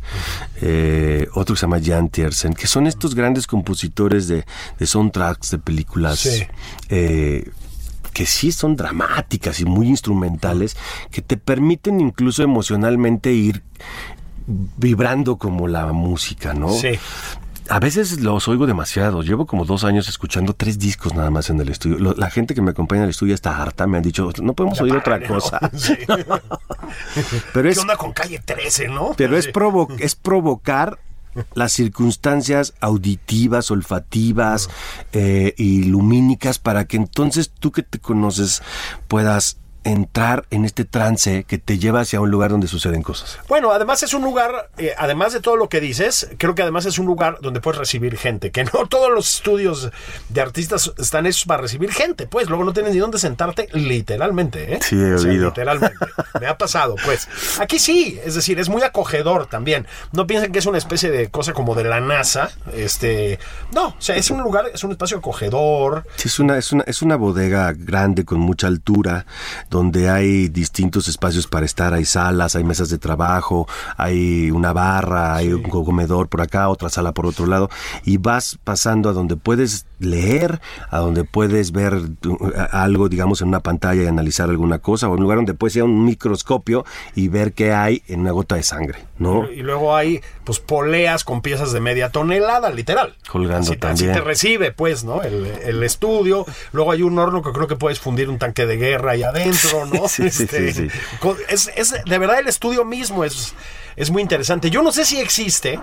eh, otro que se llama Jan Tiersen, que son estos grandes compositores de, de soundtracks de películas Sí. eh, que sí son dramáticas y muy instrumentales, que te permiten incluso emocionalmente ir vibrando como la música, ¿no? Sí. A veces los oigo demasiado. Llevo como dos años escuchando tres discos nada más en el estudio. Lo- la gente que me acompaña en el estudio está harta. Me han dicho, no podemos oír otra cosa. Sí. Pero ¿Qué es, onda con calle 13, no? pero es, provo- es provocar las circunstancias auditivas, olfativas eh, y lumínicas para que entonces tú que te conoces puedas entrar en este trance que te lleva hacia un lugar donde suceden cosas. Bueno, además es un lugar, eh, además de todo lo que dices, creo que además es un lugar donde puedes recibir gente, que no todos los estudios de artistas están hechos para recibir gente, pues luego no tienes ni dónde sentarte, literalmente, ¿eh? Sí, he O sea, oído. literalmente. Me ha pasado, pues. Aquí sí, es decir, es muy acogedor también. No piensen que es una especie de cosa como de la NASA, este, no, o sea, es un lugar, es un espacio acogedor, Sí, es una, es una, es una bodega grande con mucha altura, donde hay distintos espacios para estar, hay salas, hay mesas de trabajo, hay una barra, hay un comedor por acá, otra sala por otro lado, y vas pasando a donde puedes leer, a donde puedes ver algo, digamos, en una pantalla y analizar alguna cosa, o un lugar donde puedes ir a un microscopio y ver qué hay en una gota de sangre, ¿no? Y luego hay pues poleas con piezas de media tonelada, literal. Colgando así, te- así también. te recibe, pues, ¿no? El, el estudio. Luego hay un horno que creo que puedes fundir un tanque de guerra ahí adentro, ¿no? Sí, sí, sí, sí. Es, es- de verdad el estudio mismo es, es muy interesante. Yo no sé si existe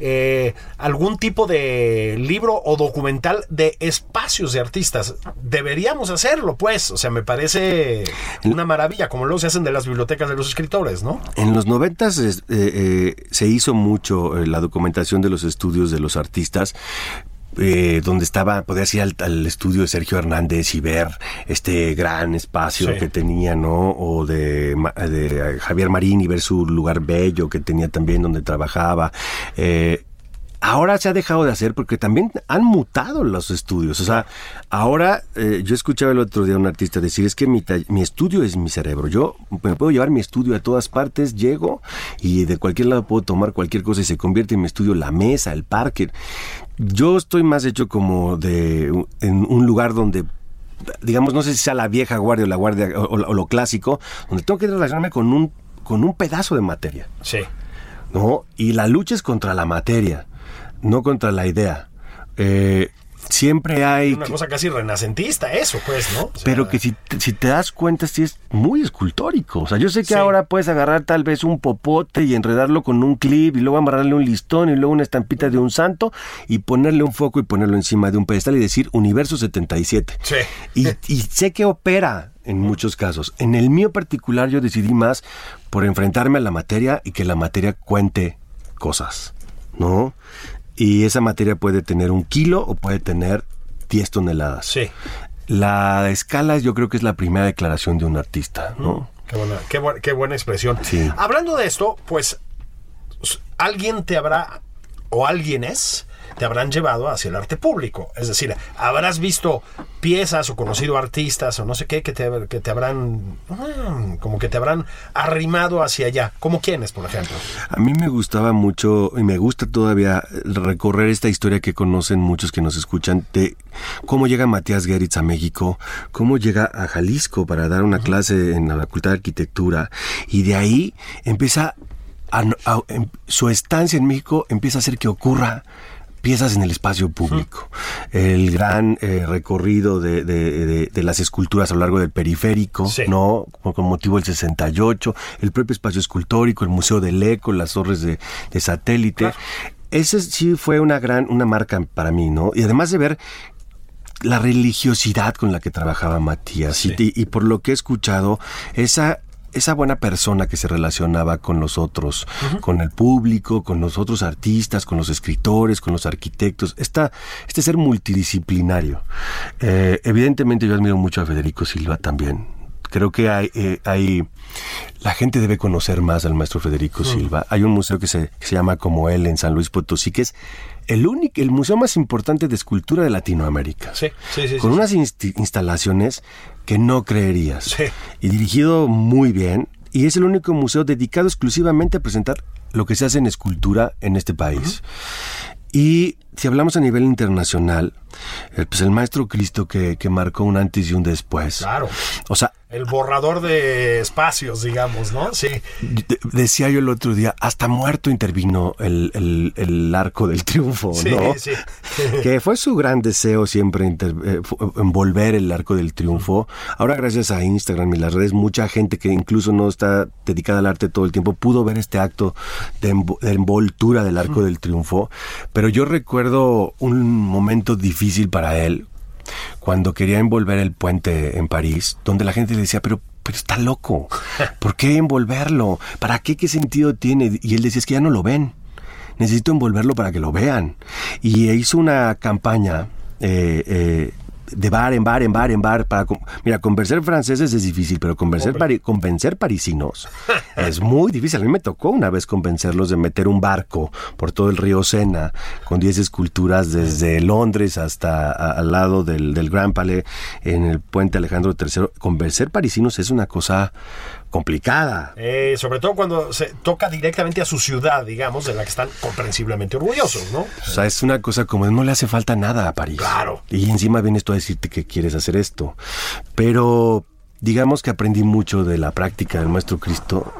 eh, algún tipo de libro o documental de espacios de artistas. Deberíamos hacerlo, pues. O sea, me parece una maravilla, como luego se hacen de las bibliotecas de los escritores, ¿no? En los noventas eh, eh, se hizo mucho eh, la documentación de los estudios de los artistas. Eh, donde estaba, podías ir al, al estudio de Sergio Hernández y ver este gran espacio Sí. que tenía, ¿no? O de, de Javier Marín y ver su lugar bello que tenía también donde trabajaba. Eh, Ahora se ha dejado de hacer porque también han mutado los estudios. O sea, ahora eh, yo escuchaba el otro día a un artista decir, es que mi, estudio es mi cerebro. Yo me puedo llevar mi estudio a todas partes, llego y de cualquier lado puedo tomar cualquier cosa y se convierte en mi estudio la mesa, el parque. Yo estoy más hecho como de en un lugar donde digamos, no sé si sea la vieja guardia o la guardia o, o- o lo clásico, donde tengo que relacionarme con un, con un pedazo de materia. Sí. ¿no? Y la lucha es contra la materia, no contra la idea. Eh, siempre hay... Una cosa casi renacentista, eso, pues, ¿no? O sea, Pero que si, te- si te das cuenta, sí es muy escultórico. O sea, yo sé que Sí. ahora puedes agarrar tal vez un popote y enredarlo con un clip y luego amarrarle un listón y luego una estampita de un santo y ponerle un foco y ponerlo encima de un pedestal y decir Universo 77. Sí. Y, y sé que opera en muchos casos. En el mío particular yo decidí más por enfrentarme a la materia y que la materia cuente cosas, ¿no? Y esa materia puede tener un kilo o puede tener 10 toneladas. Sí. La escala yo creo que es la primera declaración de un artista, ¿no? Qué buena, qué, bu- qué buena expresión. Sí. Hablando de esto, pues alguien te habrá, o alguienes, te habrán llevado hacia el arte público. Es decir, habrás visto piezas o conocido artistas o no sé qué que te, que te habrán, mm, como que te habrán arrimado hacia allá. ¿Como quiénes, por ejemplo? A mí me gustaba mucho y me gusta todavía recorrer esta historia que conocen muchos que nos escuchan de cómo llega Matías Geritz a México, cómo llega a Jalisco para dar una clase en la Facultad de Arquitectura y de ahí empieza a, a- em- su estancia en México empieza a hacer que ocurra piezas en el espacio público. El gran eh, recorrido de, de- de- de las esculturas a lo largo del periférico, Sí. ¿no? Con, con motivo del 68, el propio espacio escultórico, el Museo del Eco, las torres de, de satélite. Ese sí fue una gran, una marca para mí, ¿no? Y además de ver la religiosidad con la que trabajaba Matías y por lo que he escuchado, esa esa buena persona que se relacionaba con los otros, con el público, con los otros artistas, con los escritores, con los arquitectos, esta, este ser multidisciplinario. Eh, evidentemente yo admiro mucho a Federico Silva también. Creo que hay, eh, hay la gente debe conocer más al maestro Federico Silva. Hay un museo que se, que se llama como él en San Luis Potosí, que es el único, el museo más importante de escultura de Latinoamérica. Sí, sí, sí, Con sí, unas insti- instalaciones que no creerías. Sí. Y dirigido muy bien. Y es el único museo dedicado exclusivamente a presentar lo que se hace en escultura en este país. Y si hablamos a nivel internacional, eh, pues el maestro Cristo que, que marcó un antes y un después. Claro. O sea, El borrador de espacios, digamos, ¿no? Sí. de- decía yo el otro día, hasta muerto intervino el, el- el arco del triunfo, Sí, ¿no? sí. que fue su gran deseo siempre inter- eh, envolver el arco del triunfo. Ahora gracias a Instagram y las redes, mucha gente que incluso no está dedicada al arte todo el tiempo pudo ver este acto de envoltura del arco del triunfo. Pero yo recuerdo un momento difícil para él cuando quería envolver el puente en París, donde la gente le decía, pero, pero está loco, ¿por qué envolverlo? ¿Para qué? ¿Qué sentido tiene? Y él decía, es que ya no lo ven, necesito envolverlo para que lo vean. Y hizo una campaña eh, eh, de bar en bar, en bar, en bar. Para, mira, convencer franceses es difícil, pero convencer, pari- convencer parisinos es muy difícil. A mí me tocó una vez convencerlos de meter un barco por todo el río Sena con 10 esculturas desde Londres hasta a- al lado del, del Grand Palais en el puente Alejandro III. Convencer parisinos es una cosa complicada. Eh, sobre todo cuando se toca directamente a su ciudad, digamos, de la que están comprensiblemente orgullosos, ¿no? O sea, es una cosa como no le hace falta nada a París. Claro. Y encima vienes tú a decirte que quieres hacer esto. Pero digamos que aprendí mucho de la práctica del Maestro Cristo.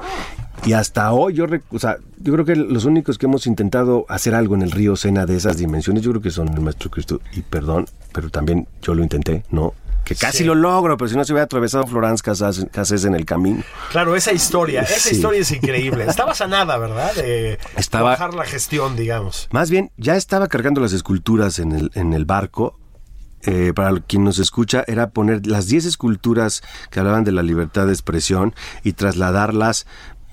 Y hasta hoy yo, o sea, yo creo que los únicos que hemos intentado hacer algo en el río Sena de esas dimensiones, yo creo que son el Maestro Cristo. Y perdón, pero también yo lo intenté, ¿no? Que casi Sí. lo logro, pero si no se hubiera atravesado Florence Casas, Cassés en el camino. Claro, esa historia, esa Sí. historia es increíble. Estaba sanada, ¿verdad? De Estaba- bajar la gestión, digamos. Más bien, ya estaba cargando las esculturas en el, en el barco. Eh, para quien nos escucha, era poner las 10 esculturas que hablaban de la libertad de expresión y trasladarlas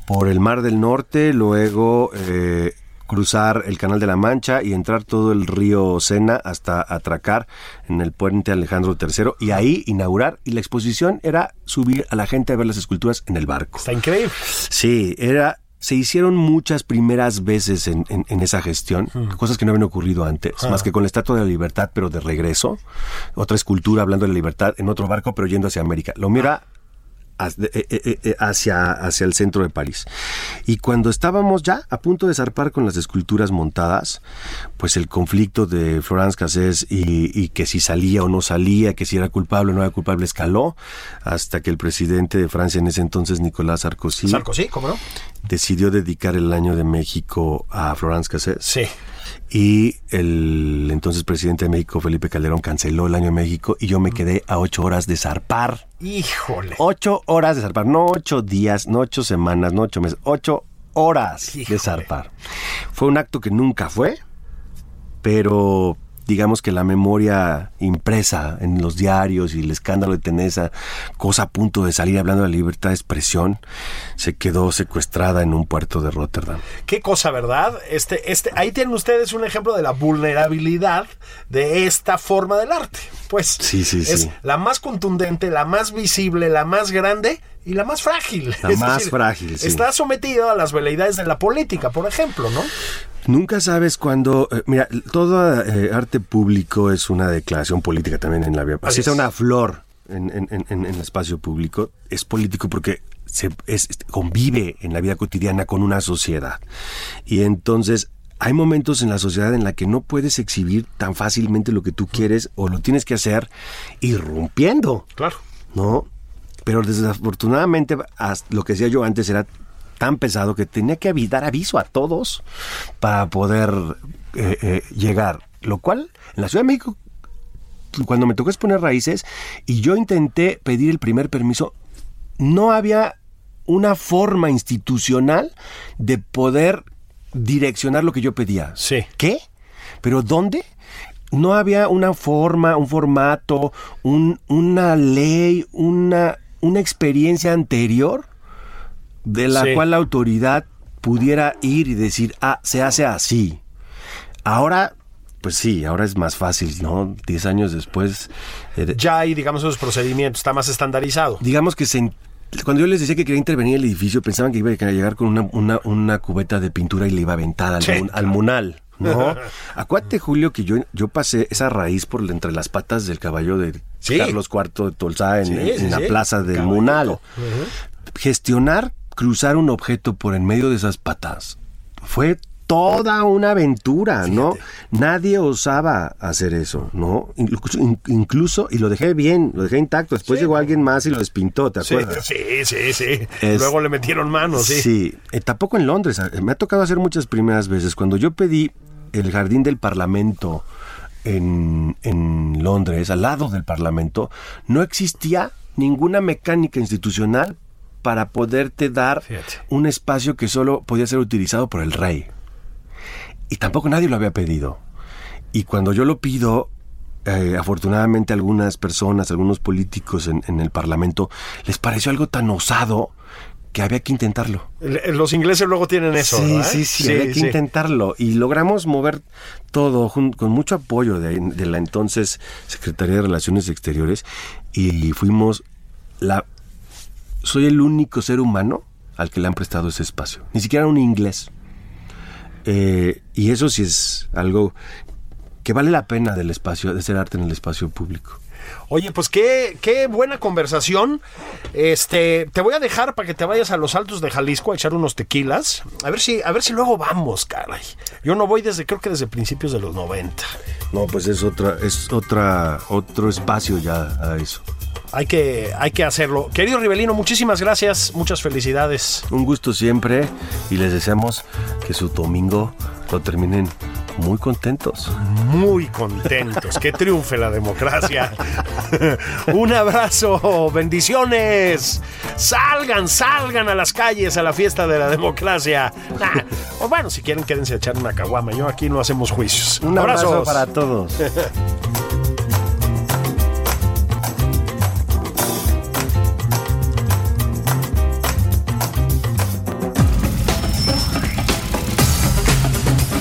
por el Mar del Norte, luego eh, cruzar el Canal de la Mancha y entrar todo el río Sena hasta atracar en el puente Alejandro III y ahí inaugurar. Y la exposición era subir a la gente a ver las esculturas en el barco. Está increíble. Sí, era. Se hicieron muchas primeras veces en, en- en esa gestión, cosas que no habían ocurrido antes, más que con la Estatua de la Libertad, pero de regreso. Otra escultura hablando de la libertad en otro barco, pero yendo hacia América. Lo mira hacia, hacia el centro de París. Y cuando estábamos ya a punto de zarpar con las esculturas montadas, pues el conflicto de Florence Cassés y, y que si salía o no salía, que si era culpable o no era culpable, escaló hasta que el presidente de Francia en ese entonces, Nicolás Sarkozy, Sarkozy, ¿cómo no? decidió dedicar el año de México a Florence Cassés. Sí. Y el entonces presidente de México, Felipe Calderón, canceló el año de México y yo me quedé a ocho horas de zarpar. Híjole. Ocho horas de zarpar, no ocho días, no ocho semanas, no ocho meses, ocho horas Híjole. de zarpar. Fue un acto que nunca fue, pero digamos que la memoria impresa en los diarios y el escándalo de Tenesa, cosa a punto de salir hablando de la libertad de expresión, se quedó secuestrada en un puerto de Rotterdam. Qué cosa, ¿verdad? Este, este, ahí tienen ustedes un ejemplo de la vulnerabilidad de esta forma del arte. Pues Sí, sí, es sí. la más contundente, la más visible, la más grande y la más frágil. La más frágil, sí. Está sometido a las veleidades de la política, por ejemplo, ¿no? Nunca sabes cuándo. eh, mira, todo eh, arte público es una declaración política también en la vida. Así Así sea es. una flor en, en- en- en el espacio público, es político porque se es- convive en la vida cotidiana con una sociedad. Y entonces. Hay momentos en la sociedad en la que no puedes exhibir tan fácilmente lo que tú quieres o lo tienes que hacer irrumpiendo. Claro. ¿no? Pero desafortunadamente, lo que decía yo antes era tan pesado que tenía que dar aviso a todos para poder eh, eh, llegar. Lo cual, en la Ciudad de México, cuando me tocó exponer raíces y yo intenté pedir el primer permiso, no había una forma institucional de poder direccionar lo que yo pedía. Sí. ¿Qué? ¿Pero dónde? No había una forma, un formato, un- una ley, una, una experiencia anterior de la Sí. cual la autoridad pudiera ir y decir, ah, se hace así. Ahora, pues sí, ahora es más fácil, ¿no? Diez años después, eh, Ya hay, digamos, esos procedimientos, está más estandarizado. digamos que se... Cuando yo les decía que quería intervenir en el edificio, pensaban que iba a llegar con una, una, una cubeta de pintura y le iba a aventar al, Sí, mun- al munal. ¿No? Acuérdate, Julio, que yo, yo pasé esa raíz por entre las patas del caballo de Sí. Carlos IV de Tolsá en, Sí, en sí, la plaza del Caballito. Munal. Gestionar, cruzar un objeto por en medio de esas patas fue toda una aventura, ¿no? Nadie osaba hacer eso, ¿no? Incluso, in- incluso, y lo dejé bien, lo dejé intacto. Después llegó alguien más y lo despintó, ¿te acuerdas? sí, sí, sí. Es- Luego le metieron manos, sí. Sí, eh, tampoco en Londres. eh, Me ha tocado hacer muchas primeras veces. Cuando yo pedí el jardín del Parlamento en, en Londres, al lado del Parlamento, no existía ninguna mecánica institucional para poderte dar Fíjate. un espacio que solo podía ser utilizado por el rey. Y tampoco nadie lo había pedido. Y cuando yo lo pido, eh, afortunadamente algunas personas, algunos políticos en, en el Parlamento, les pareció algo tan osado que había que intentarlo. El- Los ingleses luego tienen eso, sí, ¿verdad? sí, sí, había que intentarlo. Y logramos mover todo con mucho apoyo de, de la entonces Secretaría de Relaciones Exteriores y fuimos la... Soy el único ser humano al que le han prestado ese espacio. Ni siquiera un inglés. Eh, y eso sí es algo que vale la pena del espacio, de hacer arte en el espacio público. Oye, pues qué, qué buena conversación. Este, te voy a dejar para que te vayas a los altos de Jalisco a echar unos tequilas. A ver si, a ver si luego vamos, caray. Yo no voy desde, creo que desde principios de los 90. No, pues es otra, es otra, otro espacio ya a eso. Hay que, hay que hacerlo. Querido Rivelino, muchísimas gracias, muchas felicidades. Un gusto siempre y les deseamos que su domingo lo terminen muy contentos. Muy contentos. Que triunfe la democracia. Un abrazo, bendiciones. Salgan, salgan a las calles a la fiesta de la democracia. Nah, o bueno, si quieren, quédense a echar una caguama. Yo aquí no hacemos juicios. Un abrazo Abrazos. para todos.